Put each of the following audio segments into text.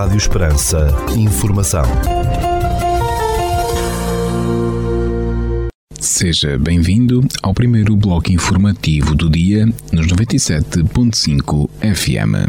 Rádio Esperança. Informação. Seja bem-vindo ao primeiro bloco informativo do dia nos 97.5 FM.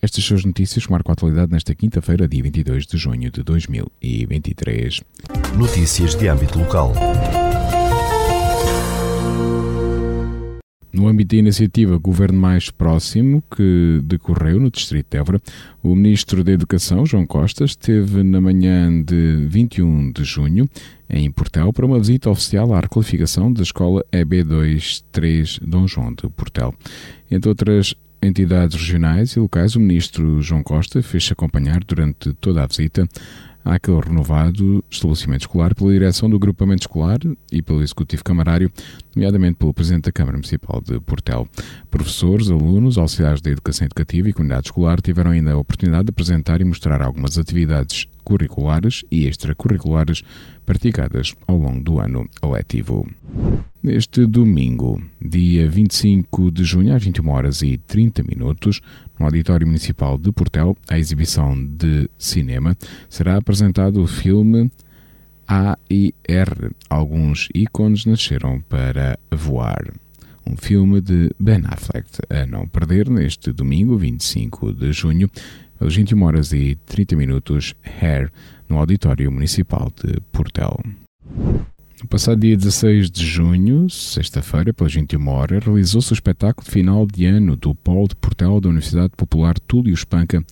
Estas são as notícias que marcam a atualidade nesta quinta-feira, dia 22 de junho de 2023. Notícias de âmbito local. No âmbito da iniciativa Governo Mais Próximo, que decorreu no Distrito de Évora, o Ministro da Educação, João Costa, esteve na manhã de 21 de junho em Portel para uma visita oficial à requalificação da escola EB23 Dom João de Portel. Entre outras entidades regionais e locais, o Ministro João Costa fez-se acompanhar durante toda a visita àquele renovado estabelecimento escolar pela direção do agrupamento escolar e pelo executivo camarário, nomeadamente pelo presidente da Câmara Municipal de Portel. Professores, alunos, auxiliares da educação educativa e comunidade escolar tiveram ainda a oportunidade de apresentar e mostrar algumas atividades curriculares e extracurriculares praticadas ao longo do ano letivo. Neste domingo, dia 25 de junho, às 21 horas e 30 minutos, no Auditório Municipal de Portel, a exibição de cinema, será apresentado o filme A e R. Alguns ícones nasceram para voar. Um filme de Ben Affleck a não perder neste domingo, 25 de junho, às 21 horas e 30 minutos, Hair, no Auditório Municipal de Portel. No passado dia 16 de junho, sexta-feira, pelas 21 horas, realizou-se o espetáculo final de ano do Polo de Portel da Universidade Popular Túlio Espanca,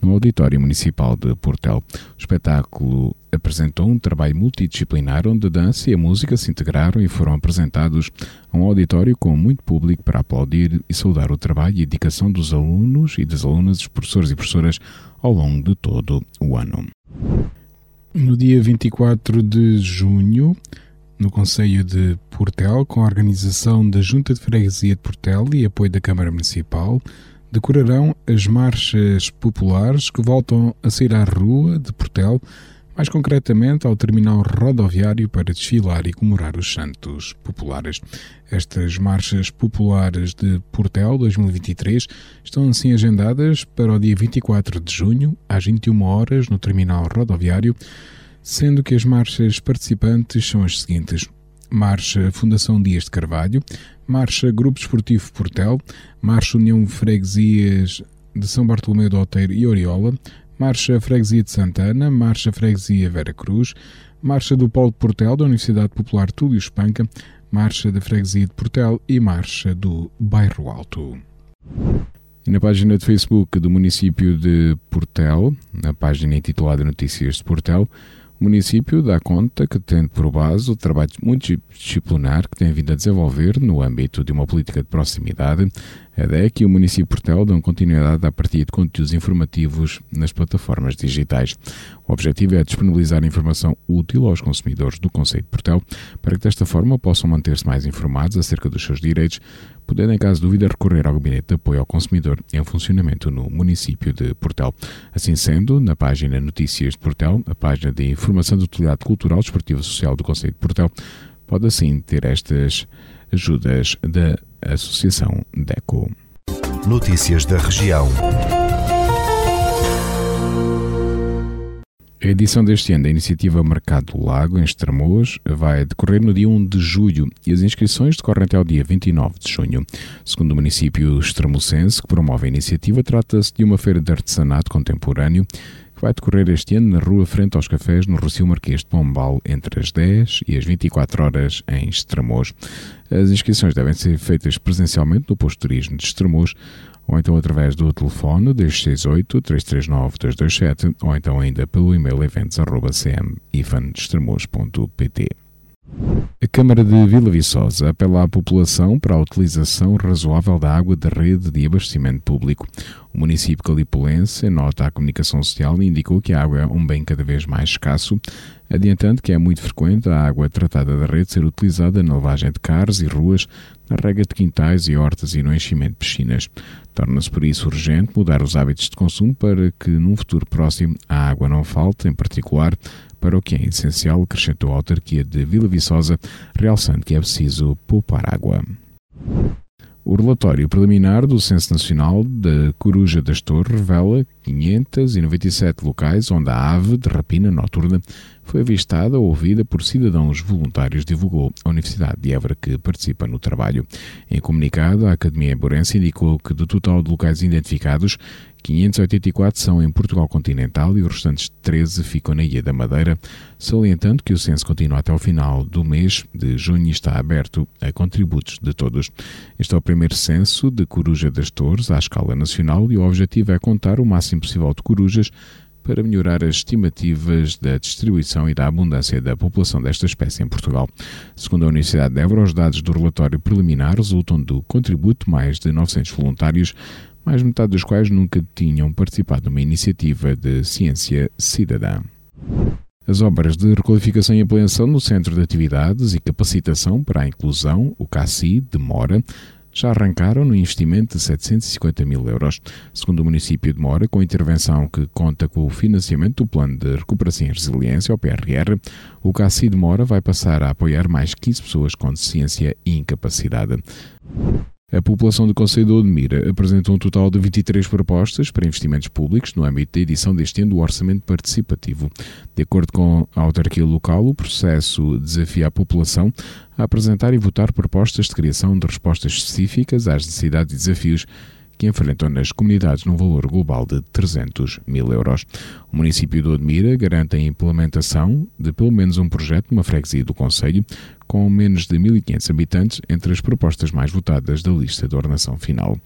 no Auditório Municipal de Portel. O espetáculo apresentou um trabalho multidisciplinar onde a dança e a música se integraram e foram apresentados a um auditório com muito público para aplaudir e saudar o trabalho e dedicação dos alunos e das alunas, dos professores e professoras ao longo de todo o ano. No dia 24 de junho, no Conselho de Portel, com a organização da Junta de Freguesia de Portel e apoio da Câmara Municipal, decorarão as marchas populares que voltam a sair à rua de Portel, mais concretamente ao terminal rodoviário para desfilar e comemorar os Santos Populares. Estas marchas populares de Portel 2023 estão assim agendadas para o dia 24 de junho, às 21 horas, no terminal rodoviário, sendo que as marchas participantes são as seguintes: Marcha Fundação Dias de Carvalho, Marcha Grupo Esportivo Portel, Marcha União Freguesias de São Bartolomeu do Oteiro e Oriola, Marcha Freguesia de Santana, Marcha Freguesia Vera Cruz, Marcha do Polo de Portel da Universidade Popular Túlio Espanca, Marcha da Freguesia de Portel e Marcha do Bairro Alto. E na página de Facebook do município de Portel, na página intitulada Notícias de Portel, o município dá conta que tem por base o trabalho multidisciplinar que tem vindo a desenvolver no âmbito de uma política de proximidade. A ideia é que o município Portel dão continuidade à partir de conteúdos informativos nas plataformas digitais. O objetivo é disponibilizar informação útil aos consumidores do Conselho de Portel para que desta forma possam manter-se mais informados acerca dos seus direitos, podendo, em caso de dúvida, recorrer ao Gabinete de Apoio ao Consumidor em funcionamento no município de Portel. Assim sendo, na página Notícias de Portel, a página de Informação de Utilidade Cultural, Desportiva e Social do Conselho de Portel, pode assim ter estas ajudas da Associação DECO. Notícias da região. A edição deste ano da iniciativa Mercado do Lago, em Estremoz, vai decorrer no dia 1 de julho e as inscrições decorrem até o dia 29 de junho. Segundo o município extremocense, que promove a iniciativa, trata-se de uma feira de artesanato contemporâneo que vai decorrer este ano na rua frente aos cafés no Rocio Marquês de Pombal entre as 10 e as 24 horas em Estremoz. As inscrições devem ser feitas presencialmente no posto de turismo de Estremoz ou então através do telefone 268-339-227 ou então ainda pelo e-mail eventos.cmifandestremoz.pt a Câmara de Vila Viçosa apela à população para a utilização razoável da água da rede de abastecimento público. O município calipolense nota a comunicação social indicou que a água é um bem cada vez mais escasso, adiantando que é muito frequente a água tratada da rede ser utilizada na lavagem de carros e ruas, na rega de quintais e hortas e no enchimento de piscinas. Torna-se por isso urgente mudar os hábitos de consumo para que num futuro próximo a água não falte, em particular para o que é essencial, acrescentou a autarquia de Vila Viçosa, realçando que é preciso poupar água. O relatório preliminar do Censo Nacional da Coruja das Torres revela 597 locais onde a ave de rapina noturna foi avistada ou ouvida por cidadãos voluntários, divulgou a Universidade de Évora, que participa no trabalho. Em comunicado, a Academia Eburense indicou que do total de locais identificados, 584 são em Portugal continental e os restantes 13 ficam na Ilha da Madeira, salientando que o censo continua até o final do mês de junho e está aberto a contributos de todos. Este é o primeiro censo de Coruja das Torres à escala nacional e o objetivo é contar o máximo possível de corujas para melhorar as estimativas da distribuição e da abundância da população desta espécie em Portugal. Segundo a Universidade de Évora, os dados do relatório preliminar resultam do contributo mais de 900 voluntários mais metade dos quais nunca tinham participado numa iniciativa de ciência cidadã. As obras de requalificação e ampliação no Centro de Atividades e Capacitação para a Inclusão, o CACI, de Mora, já arrancaram no investimento de 750 mil euros. Segundo o município de Mora, com intervenção que conta com o financiamento do Plano de Recuperação e Resiliência, o PRR, o CACI de Mora vai passar a apoiar mais 15 pessoas com deficiência e incapacidade. A população do Conselho de Odmira apresentou um total de 23 propostas para investimentos públicos no âmbito da edição deste ano do Orçamento Participativo. De acordo com a autarquia local, o processo desafia a população a apresentar e votar propostas de criação de respostas específicas às necessidades e desafios que enfrentam nas comunidades num valor global de 300 mil euros. O município de Odmira garante a implementação de pelo menos um projeto numa freguesia do Conselho, com menos de 1.500 habitantes entre as propostas mais votadas da lista de ordenação final.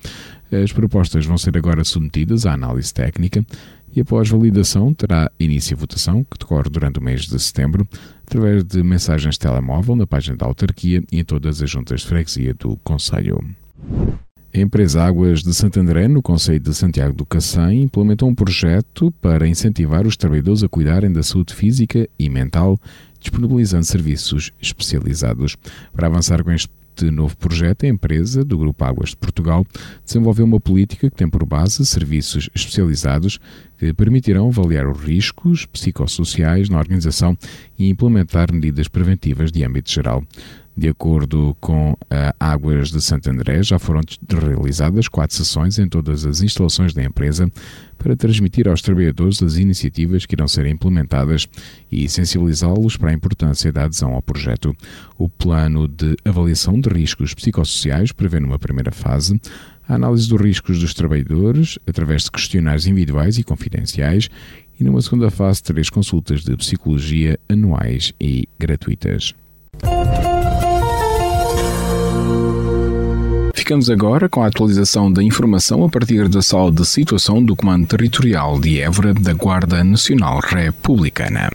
As propostas vão ser agora submetidas à análise técnica e após validação terá início a votação, que decorre durante o mês de setembro, através de mensagens de telemóvel na página da autarquia e em todas as juntas de freguesia do Conselho. A empresa Águas de Santo André, no Conselho de Santiago do Cacém, implementou um projeto para incentivar os trabalhadores a cuidarem da saúde física e mental, disponibilizando serviços especializados. Para avançar com este novo projeto, a empresa do Grupo Águas de Portugal desenvolveu uma política que tem por base serviços especializados que permitirão avaliar os riscos psicossociais na organização e implementar medidas preventivas de âmbito geral. De acordo com a Águas de Santo André, já foram realizadas quatro sessões em todas as instalações da empresa para transmitir aos trabalhadores as iniciativas que irão ser implementadas e sensibilizá-los para a importância da adesão ao projeto. O plano de avaliação de riscos psicossociais prevê numa primeira fase a análise dos riscos dos trabalhadores através de questionários individuais e confidenciais e numa segunda fase três consultas de psicologia anuais e gratuitas. Ficamos agora com a atualização da informação a partir da sala de situação do Comando Territorial de Évora da Guarda Nacional Republicana.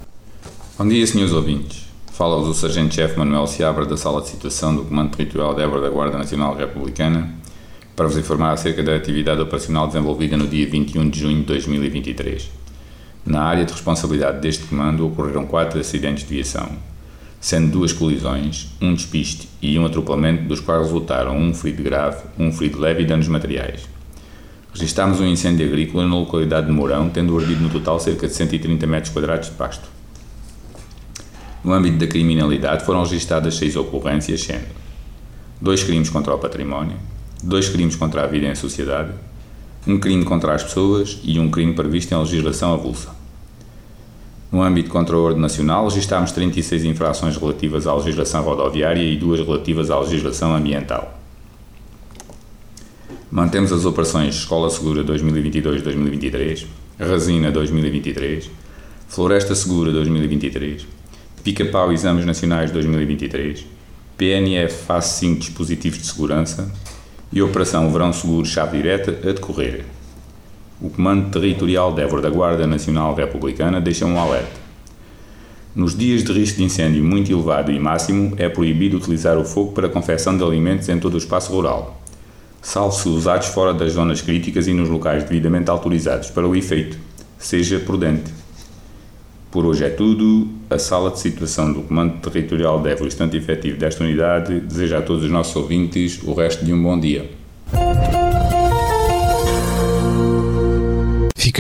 Bom dia, senhores ouvintes. Fala-vos o Sargento-Chefe Manuel Seabra da sala de situação do Comando Territorial de Évora da Guarda Nacional Republicana para vos informar acerca da atividade operacional desenvolvida no dia 21 de junho de 2023. Na área de responsabilidade deste comando ocorreram quatro acidentes de viação, sendo duas colisões, um despiste e um atropelamento, dos quais resultaram um ferido grave, um ferido leve e danos materiais. Registámos um incêndio agrícola na localidade de Mourão, tendo ardido no total cerca de 130 metros quadrados de pasto. No âmbito da criminalidade foram registadas seis ocorrências, sendo dois crimes contra o património, dois crimes contra a vida em sociedade, um crime contra as pessoas e um crime previsto em legislação avulsa. No âmbito de controle nacional, registámos 36 infrações relativas à legislação rodoviária e duas relativas à legislação ambiental. Mantemos as operações Escola Segura 2022-2023, Resina 2023, Floresta Segura 2023, Pica-Pau Exames Nacionais 2023, PNF Fase 5 Dispositivos de Segurança e Operação Verão Seguro Chave Direta a decorrer o Comando Territorial de da Guarda Nacional Republicana deixa um alerta. Nos dias de risco de incêndio muito elevado e máximo, é proibido utilizar o fogo para a confecção de alimentos em todo o espaço rural, salvo se usados fora das zonas críticas e nos locais devidamente autorizados para o efeito, seja prudente. Por hoje é tudo. A sala de situação do Comando Territorial de Évora, estante efetivo desta unidade, deseja a todos os nossos ouvintes o resto de um bom dia.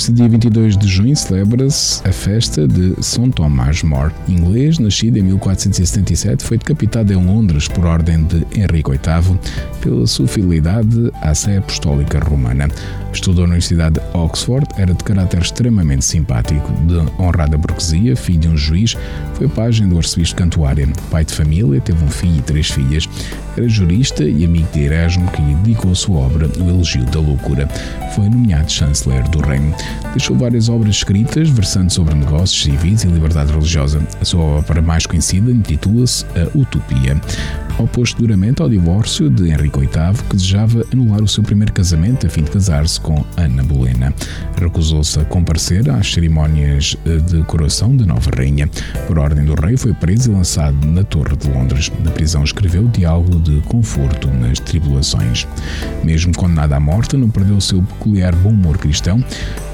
Neste dia 22 de junho celebra-se a festa de São Tomás More. Inglês, nascido em 1477, foi decapitado em Londres por ordem de Henrique VIII pela sua fidelidade à Sé Apostólica Romana. Estudou na Universidade de Oxford, era de caráter extremamente simpático, de honrada burguesia, filho de um juiz, foi pajem do arcebispo Cantuária. Pai de família, teve um filho e três filhas. Era jurista e amigo de Erasmo, que lhe dedicou a sua obra O Elogio da Loucura. Foi nomeado chanceler do reino. Deixou várias obras escritas versando sobre negócios civis e liberdade religiosa. A sua obra mais conhecida intitula-se A Utopia opôs duramente ao divórcio de Henrique VIII, que desejava anular o seu primeiro casamento a fim de casar-se com Ana Bolena. Recusou-se a comparecer às cerimónias de coroação da nova rainha. Por ordem do rei, foi preso e lançado na Torre de Londres. Na prisão escreveu diálogo de conforto nas tribulações. Mesmo condenado à morte, não perdeu o seu peculiar bom humor cristão,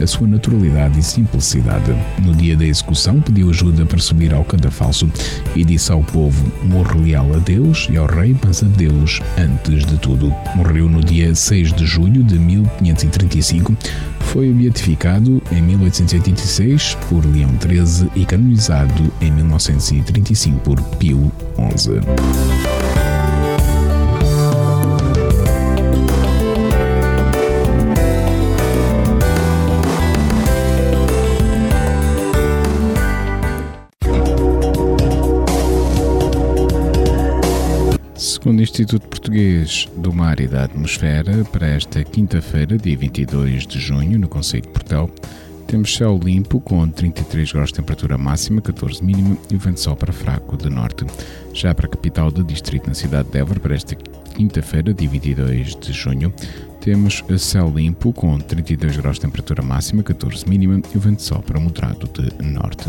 a sua naturalidade e simplicidade. No dia da execução, pediu ajuda para subir ao cadafalso e disse ao povo: Morro leal a Deus e ao rei, mas a Deus antes de tudo. Morreu no dia 6 de julho de 1535. Foi beatificado em 1886 por Leão XIII e canonizado em 1935 por Pio XI. Segundo o Instituto Português do Mar e da Atmosfera, para esta quinta-feira, dia 22 de junho, no Conselho de Portel, temos céu limpo com 33 graus de temperatura máxima, 14 mínima e o vento sol para fraco de norte. Já para a capital do distrito, na cidade de Évora, para esta quinta-feira, dia 22 de junho, temos céu limpo com 32 graus de temperatura máxima, 14 mínima e o vento sol para moderado de norte.